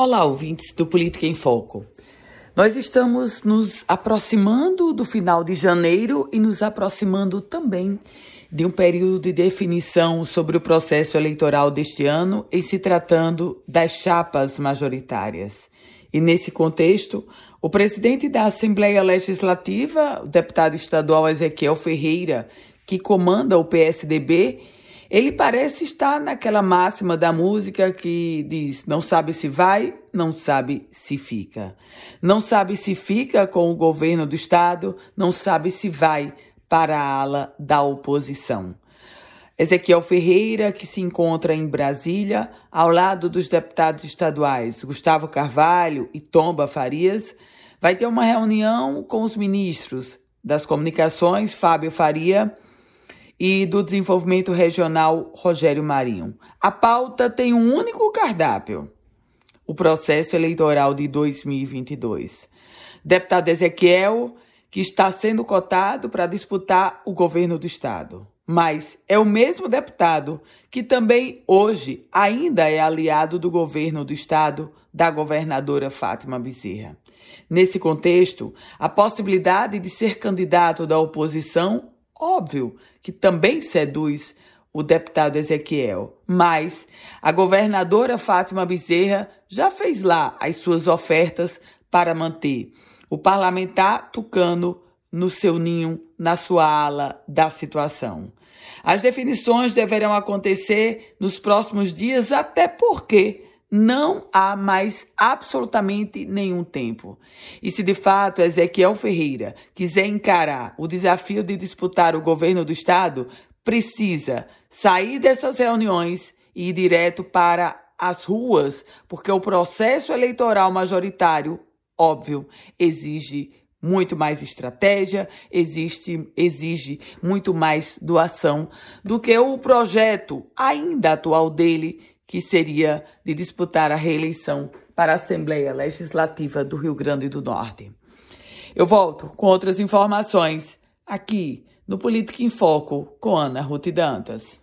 Olá, ouvintes do Política em Foco. Nós estamos nos aproximando do final de janeiro e nos aproximando também de um período de definição sobre o processo eleitoral deste ano em se tratando das chapas majoritárias. E nesse contexto, o presidente da Assembleia Legislativa, o deputado estadual Ezequiel Ferreira, que comanda o PSDB, ele parece estar naquela máxima da música que diz: não sabe se vai, não sabe se fica. Não sabe se fica com o governo do Estado, não sabe se vai para a ala da oposição. Ezequiel Ferreira, que se encontra em Brasília, ao lado dos deputados estaduais Gustavo Carvalho e Tomba Farias, vai ter uma reunião com os ministros das Comunicações, Fábio Faria e do Desenvolvimento Regional Rogério Marinho. A pauta tem um único cardápio: o processo eleitoral de 2022. Deputado Ezequiel, que está sendo cotado para disputar o governo do estado, mas é o mesmo deputado que também hoje ainda é aliado do governo do estado da governadora Fátima Bezerra. Nesse contexto, a possibilidade de ser candidato da oposição óbvio que também seduz o deputado Ezequiel, mas a governadora Fátima Bezerra já fez lá as suas ofertas para manter o parlamentar tucano no seu ninho, na sua ala da situação. As definições deverão acontecer nos próximos dias, até porque não há mais absolutamente nenhum tempo. E se de fato Ezequiel Ferreira quiser encarar o desafio de disputar o governo do Estado, precisa sair dessas reuniões e ir direto para as ruas, porque o processo eleitoral majoritário, óbvio, exige muito mais estratégia, existe, exige muito mais doação do que o projeto ainda atual dele, que seria de disputar a reeleição para a Assembleia Legislativa do Rio Grande do Norte. Eu volto com outras informações aqui no Política em Foco com Ana Ruth Dantas.